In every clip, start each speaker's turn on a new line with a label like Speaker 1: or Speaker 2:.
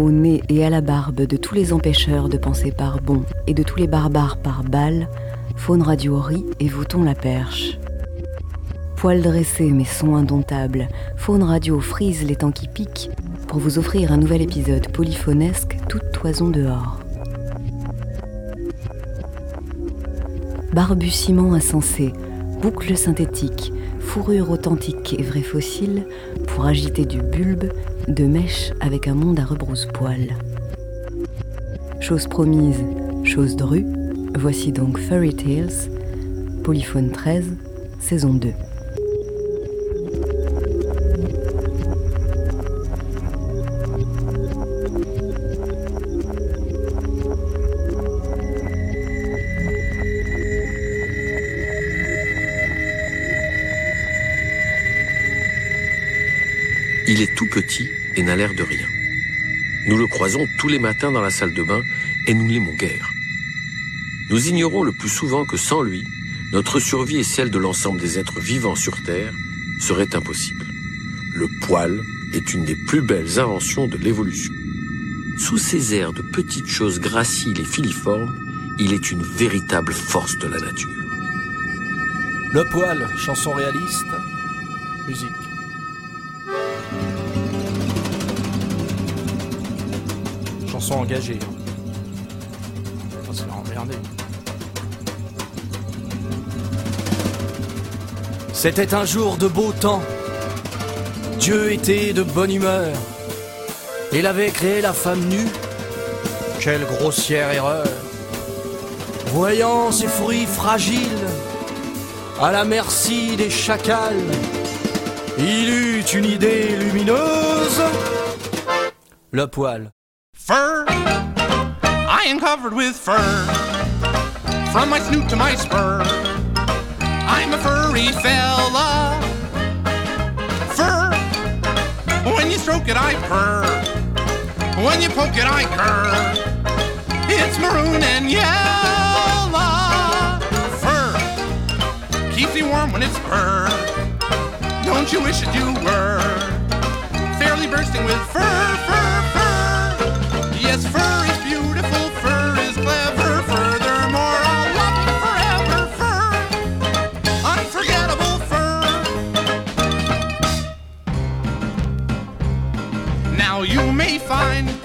Speaker 1: au nez et à la barbe de tous les empêcheurs de penser par bon et de tous les barbares par balle, Faune Radio rit et vous la perche. Poil dressé mais son indomptable, Faune Radio frise les temps qui piquent pour vous offrir un nouvel épisode polyphonesque toute toison dehors. Barbuciment insensé, boucle synthétique, fourrure authentique et vrai fossile pour agiter du bulbe de mèche avec un monde à rebrousse-poil. Chose promise, chose drue, voici donc Fairy Tales, Polyphone 13, saison 2.
Speaker 2: Il est tout petit et n'a l'air de rien. Nous le croisons tous les matins dans la salle de bain et nous l'aimons guère. Nous ignorons le plus souvent que sans lui, notre survie et celle de l'ensemble des êtres vivants sur Terre serait impossible. Le poil est une des plus belles inventions de l'évolution. Sous ses airs de petites choses graciles et filiformes, il est une véritable force de la nature.
Speaker 3: Le poil, chanson réaliste, musique. Fait emmerder. C'était un jour de beau temps. Dieu était de bonne humeur. Il avait créé la femme nue. Quelle grossière erreur. Voyant ses fruits fragiles, à la merci des chacals, il eut une idée lumineuse. Le poil.
Speaker 4: Fur. Am covered with fur. From my snoot to my spur. I'm a furry fella. Fur. When you stroke it, I purr. When you poke it, I cur. It's maroon and yellow. Fur. Keeps me warm when it's fur. Don't you wish that you were fairly bursting with fur?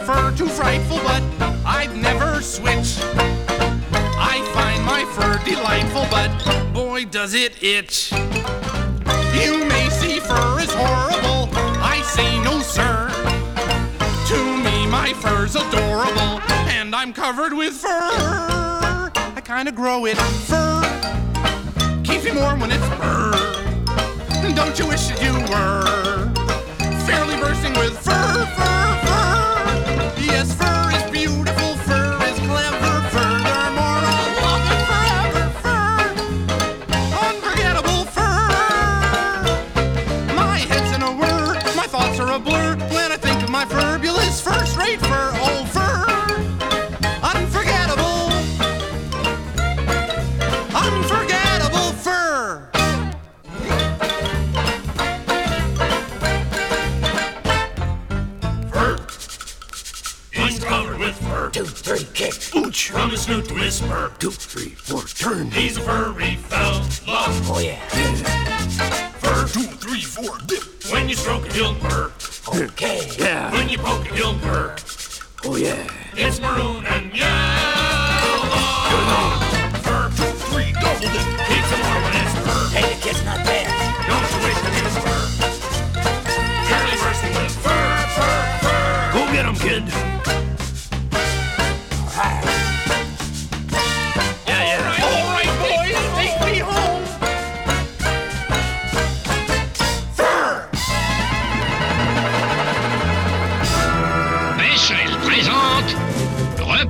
Speaker 4: Fur too frightful, but I'd never switch. I find my fur delightful, but boy, does it itch. You may see fur is horrible. I say no, sir. To me, my fur's adorable, and I'm covered with fur. I kinda grow it. Fur keeps me warm when it's fur. Don't you wish that you were fairly bursting with fur, fur, fur?
Speaker 5: Kick. Ooch. From his snoot to his spur. Two, three, four, turn. He's a furry fella. Oh, yeah. Fur. Two, three, four, dip. When you stroke it, he'll purr.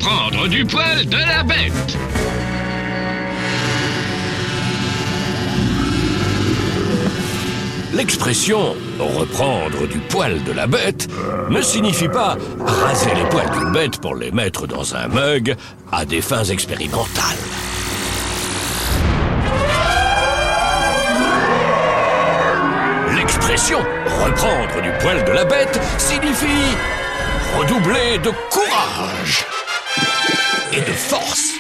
Speaker 6: Reprendre du poil de la bête.
Speaker 7: L'expression reprendre du poil de la bête ne signifie pas raser les poils d'une bête pour les mettre dans un mug à des fins expérimentales. L'expression reprendre du poil de la bête signifie redoubler de courage et de force.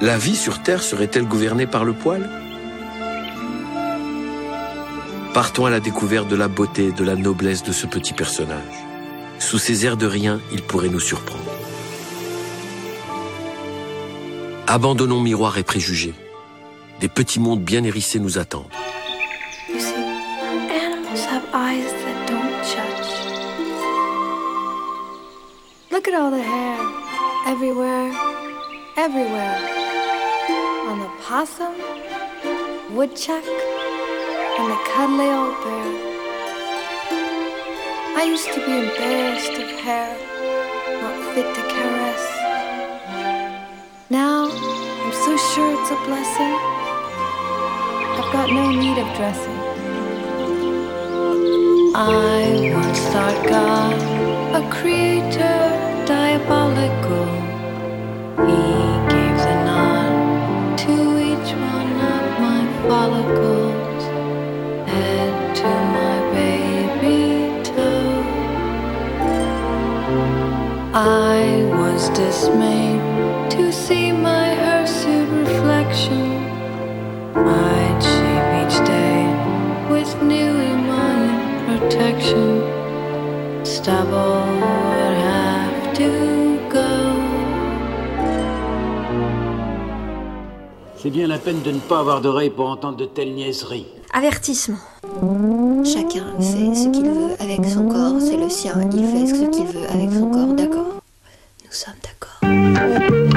Speaker 2: La vie sur Terre serait-elle gouvernée par le poil? Partons à la découverte de la beauté et de la noblesse de ce petit personnage. Sous ces airs de rien, il pourrait nous surprendre. Abandonnons miroirs et préjugés. Des petits mondes bien hérissés nous attendent.
Speaker 8: You see, animals have eyes that Look at all the hair. Everywhere. Everywhere. On the possum, woodchuck, and the cuddly old bear. I used to be embarrassed of hair, not fit to caress. Now, I'm so sure it's a blessing. I've got no need of dressing. I once thought God a creator Stubble would have to
Speaker 9: C'est bien la peine de ne pas avoir d'oreille pour entendre de telles niaiseries.
Speaker 10: Avertissement. Chacun fait ce qu'il veut avec son corps, c'est le sien, il fait ce qu'il veut avec son corps, d'accord? Nous sommes d'accord.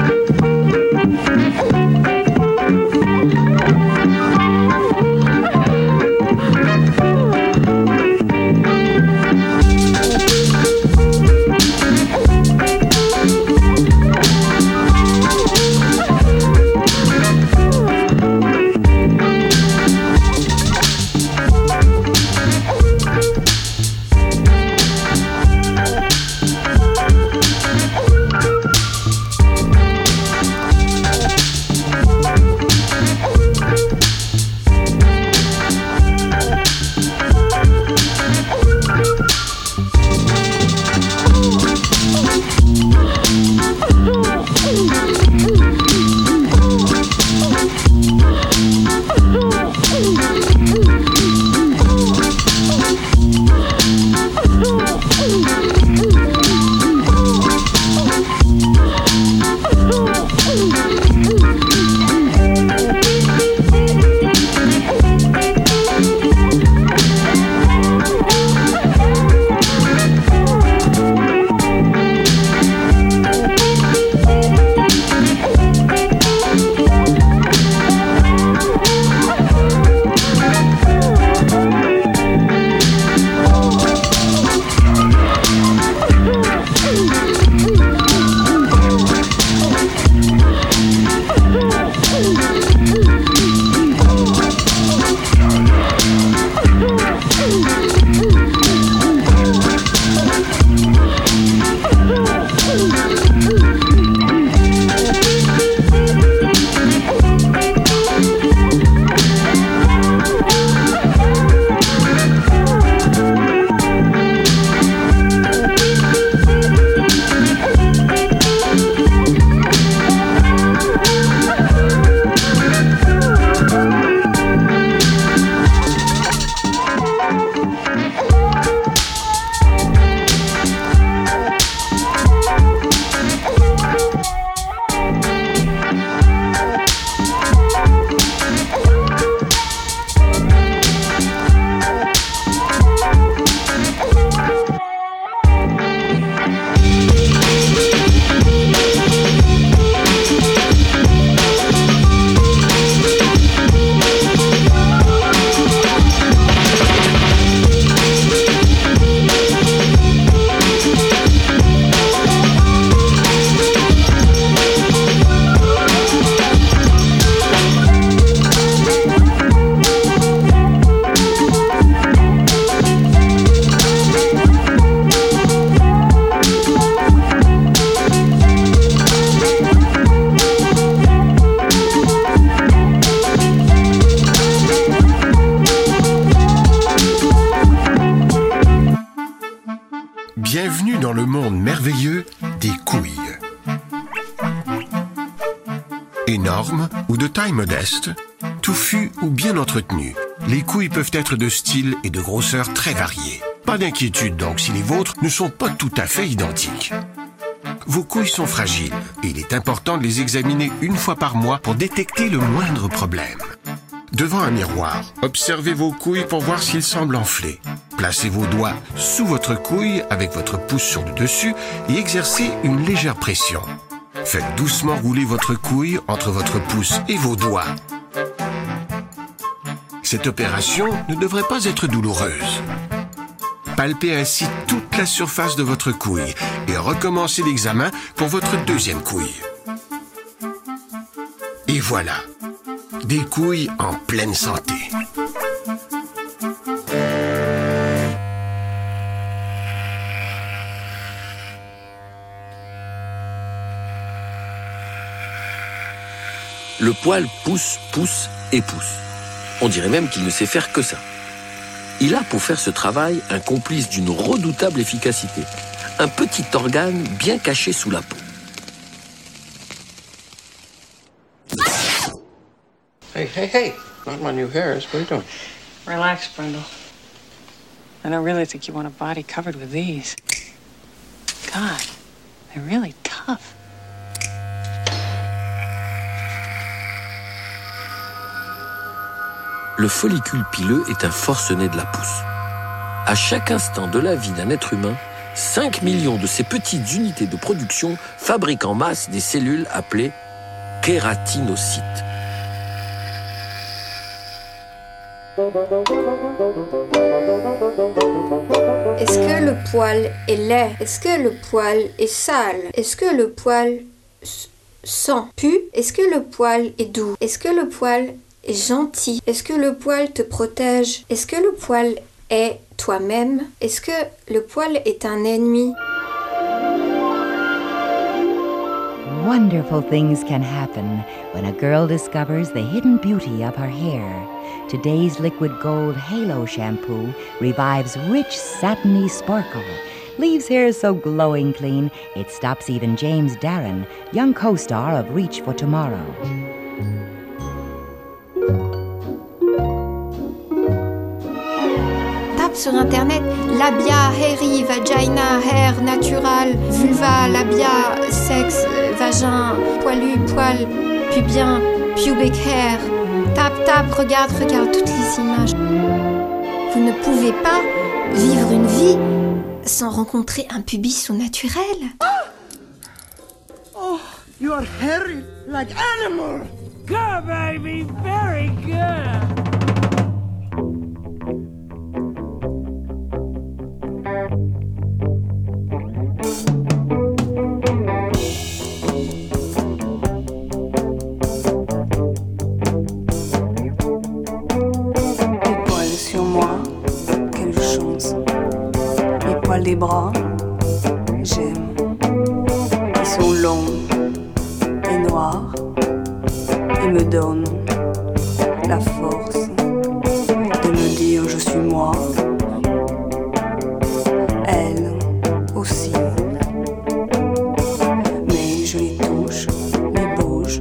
Speaker 11: Énormes ou de taille modeste, touffues ou bien entretenues, les couilles peuvent être de style et de grosseur très variés. Pas d'inquiétude donc si les vôtres ne sont pas tout à fait identiques. Vos couilles sont fragiles et il est important de les examiner une fois par mois pour détecter le moindre problème. Devant un miroir, observez vos couilles pour voir s'ils semblent enflés. Placez vos doigts sous votre couille avec votre pouce sur le dessus et exercez une légère pression. Faites doucement rouler votre couille entre votre pouce et vos doigts. Cette opération ne devrait pas être douloureuse. Palpez ainsi toute la surface de votre couille et recommencez l'examen pour votre deuxième couille. Et voilà, des couilles en pleine santé.
Speaker 2: Le poil pousse, pousse et pousse. On dirait même qu'il ne sait faire que ça. Il a pour faire ce travail un complice d'une redoutable efficacité, un petit organe bien caché sous la peau.
Speaker 12: Hey, hey, hey! Not my new hairs. What are you doing?
Speaker 13: Relax, Brindle. I don't really think you want a body covered with these. God, they're really tough.
Speaker 2: Le follicule pileux est un forcené de la pousse. À chaque instant de la vie d'un être humain, 5 millions de ces petites unités de production fabriquent en masse des cellules appelées kératinocytes.
Speaker 10: Est-ce que le poil est laid? Est-ce que le poil est sale? Est-ce que le poil sent pu? Est-ce que le poil est doux? Est-ce que le poil gentil Est-ce que le poil te protège Est-ce que le poil est toi-même Est-ce que le poil est un ennemi
Speaker 14: Wonderful things can happen when a girl discovers the hidden beauty of her hair. Today's liquid gold halo shampoo revives rich satiny sparkle, leaves hair so glowing clean it stops even James Darren, young co-star of Reach for Tomorrow.
Speaker 10: Sur internet labia, hairy, vagina, hair, natural, vulva, labia, sexe, vagin, poilu, poil, pubien, pubic hair. Tape, tape, regarde, regarde toutes les images. Vous ne pouvez pas vivre une vie sans rencontrer un pubis au naturel.
Speaker 15: Oh, you're hairy like animal.
Speaker 16: Good, baby. Very good.
Speaker 13: Bras, j'aime. Ils sont longs et noirs et me donnent la force de me dire je suis moi. Elle aussi. Mais je les touche, les bouge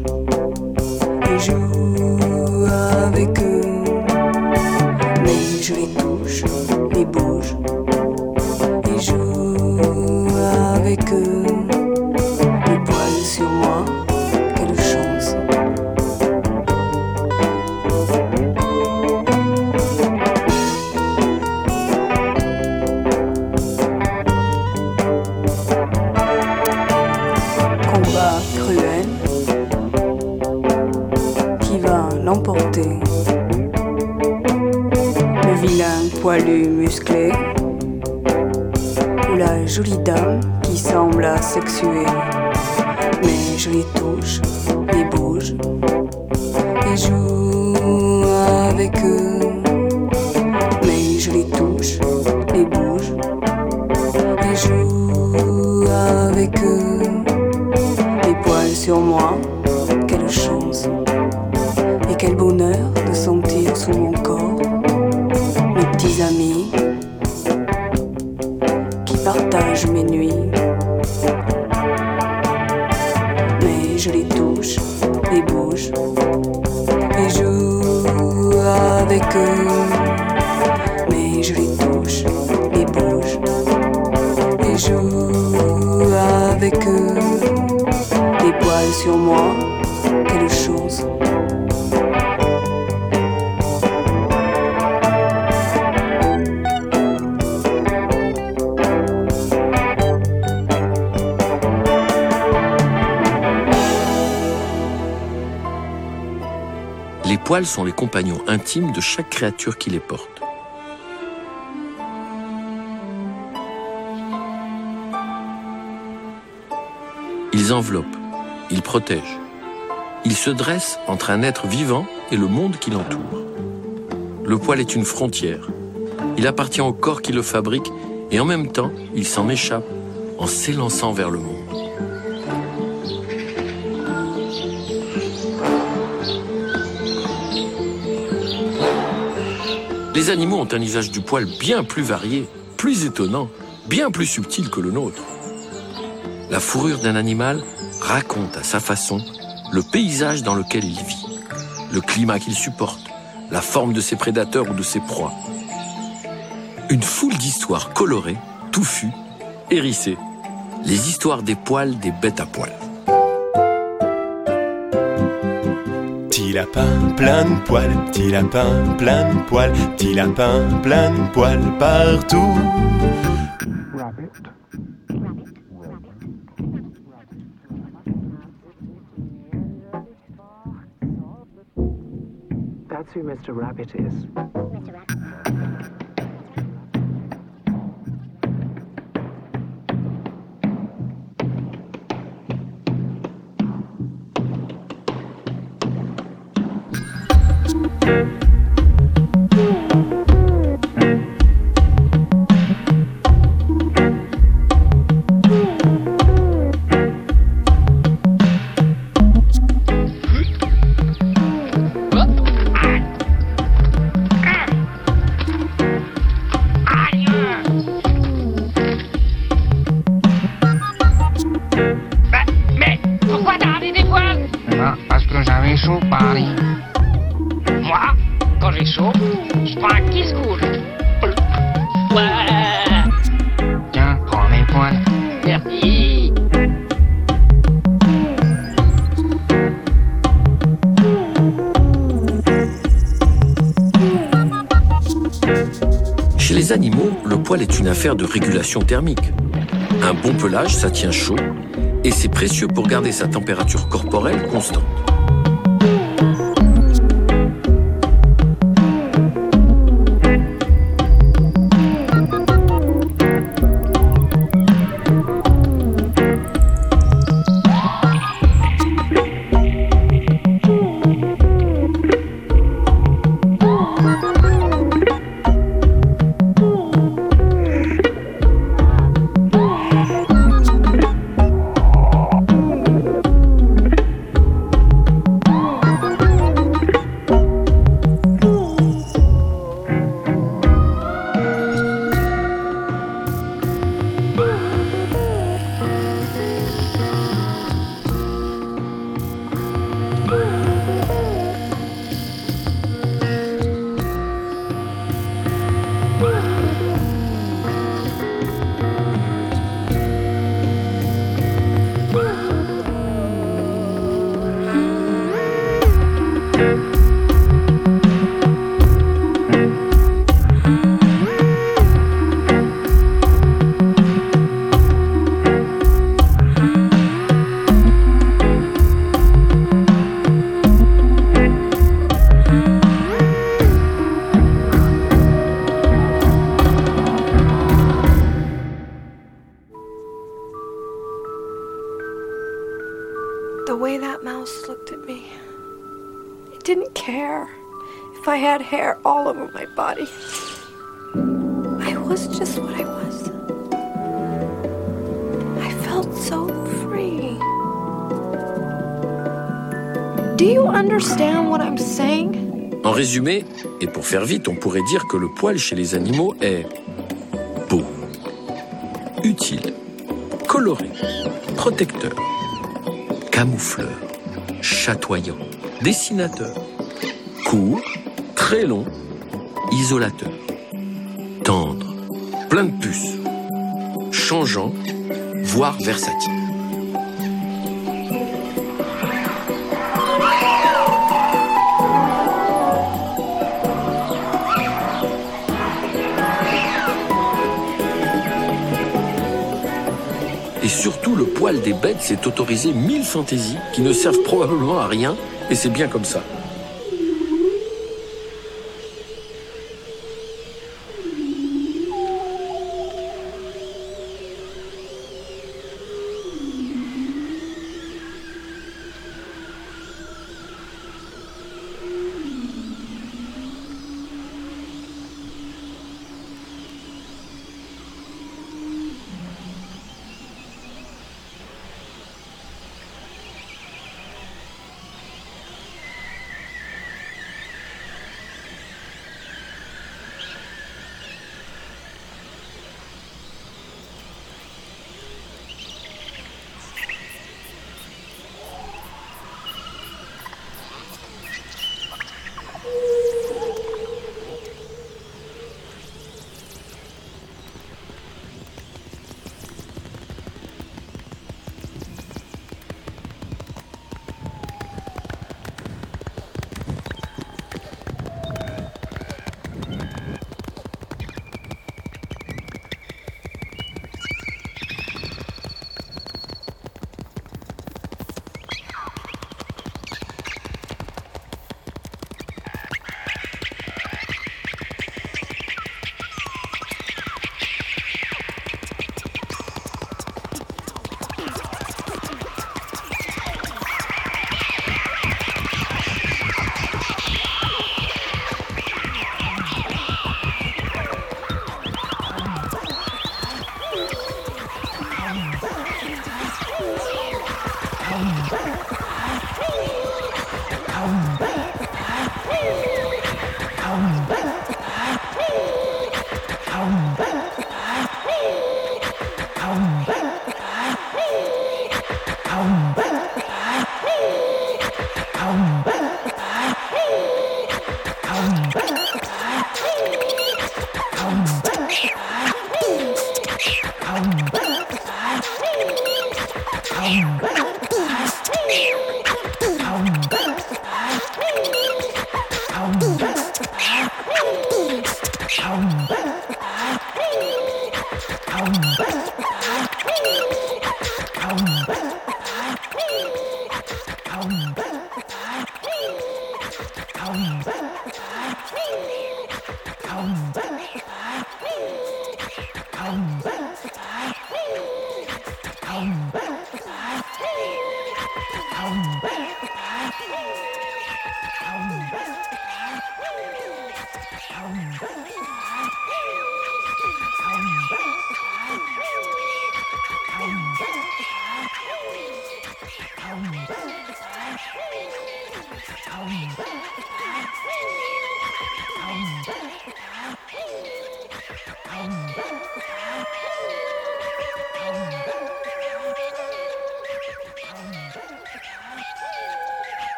Speaker 13: et joue avec eux. Mais je les touche, avec. Avec eux. Les poils sur moi, quelle chance et quel bonheur de sentir sous mon corps mes petits amis qui partagent mes nuits. Mais je les touche et bouge et joue avec eux. Eux. Des poils sur moi, quelle chose.
Speaker 2: Les poils sont les compagnons intimes de chaque créature qui les porte. Ils enveloppent, ils protègent. Ils se dressent entre un être vivant et le monde qui l'entoure. Le poil est une frontière. Il appartient au corps qui le fabrique et en même temps, il s'en échappe en s'élançant vers le monde. Les animaux ont un usage du poil bien plus varié, plus étonnant, bien plus subtil que le nôtre. La fourrure d'un animal raconte à sa façon le paysage dans lequel il vit, le climat qu'il supporte, la forme de ses prédateurs ou de ses proies. Une foule d'histoires colorées, touffues, hérissées. Les histoires des poils des bêtes à poils.
Speaker 11: Petit lapin plein de poils, petit lapin plein de poils, petit lapin plein de poils partout.
Speaker 17: Mr. Rabbit is.
Speaker 16: Moi, quand j'ai je prends un.
Speaker 18: Tiens, prends mes poils.
Speaker 16: Merci.
Speaker 2: Chez les animaux, le poil est une affaire de régulation thermique. Un bon pelage, ça tient chaud, et c'est précieux pour garder sa température corporelle constante.
Speaker 19: Way that mouse looked at me, it didn't care if I had hair all over my body. I was just what I was. I felt so free. Do you understand what I'm saying?
Speaker 2: En résumé, et pour faire vite, on pourrait dire que le poil chez les animaux est beau, coloré, protecteur, camoufleur, chatoyant, dessinateur, court, très long, isolateur, tendre, plein de puces, changeant, voire versatile. Le poil des bêtes s'est autorisé mille fantaisies qui ne servent probablement à rien, et c'est bien comme ça.
Speaker 20: Come. Come.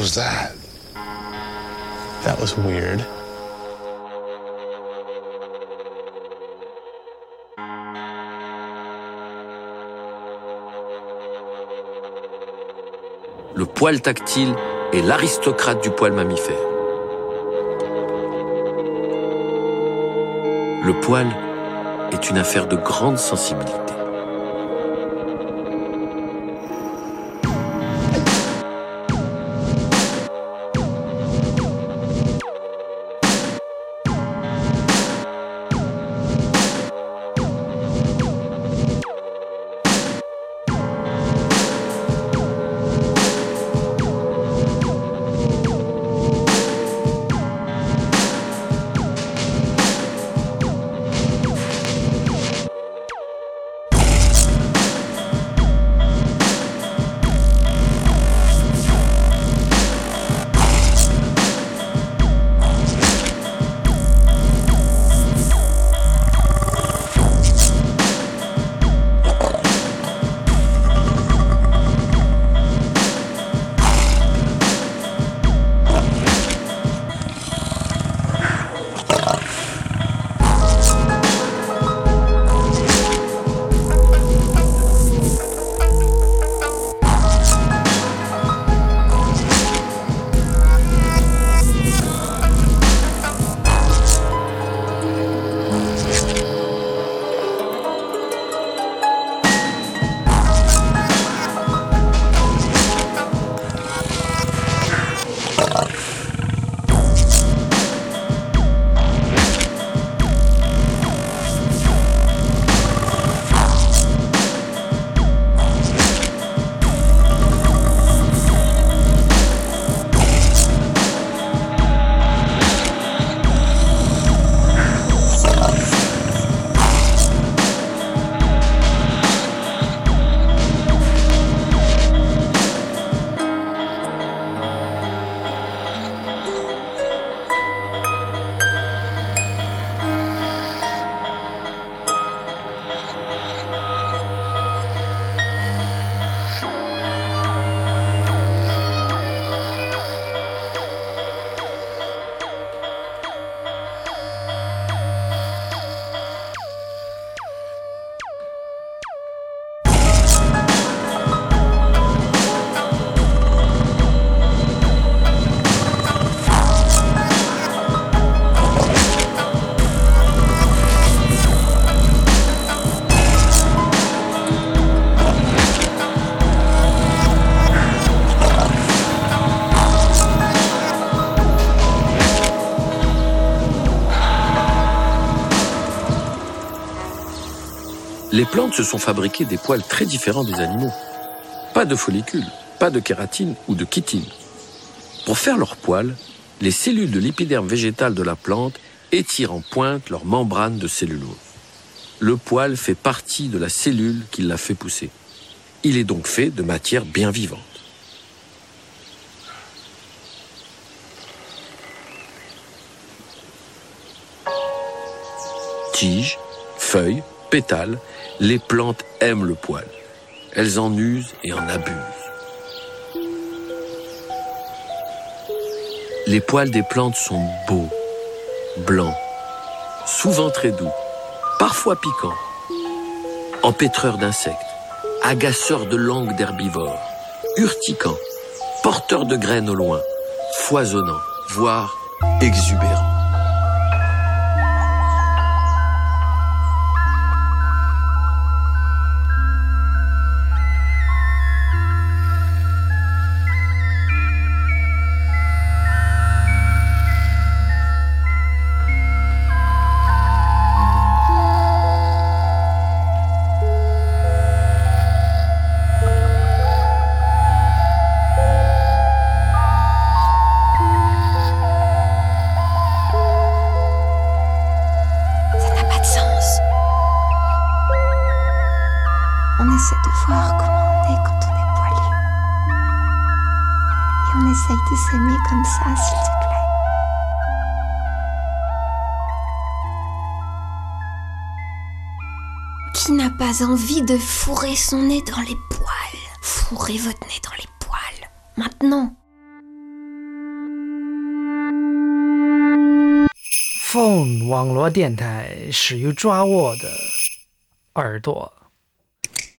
Speaker 20: Was that? That was weird.
Speaker 2: Le poil tactile est l'aristocrate du poil mammifère. Le poil est une affaire de grande sensibilité. Se sont fabriquées des poils très différents des animaux. Pas de follicules, pas de kératine ou de chitine. Pour faire leurs poils, les cellules de l'épiderme végétal de la plante étirent en pointe leur membrane de cellulose. Le poil fait partie de la cellule qui l'a fait pousser. Il est donc fait de matière bien vivante. Tiges, feuilles, pétales, les plantes aiment le poil. Elles en usent et en abusent. Les poils des plantes sont beaux, blancs, souvent très doux, parfois piquants, empêtreurs d'insectes, agaceurs de langue d'herbivores, urticants, porteurs de graines au loin, foisonnants, voire exubérants.
Speaker 10: Qui n'a pas envie de fourrer son nez dans les poils Fourrez votre nez dans les poils. Maintenant.
Speaker 17: 凤网络电台始于抓握的耳朵。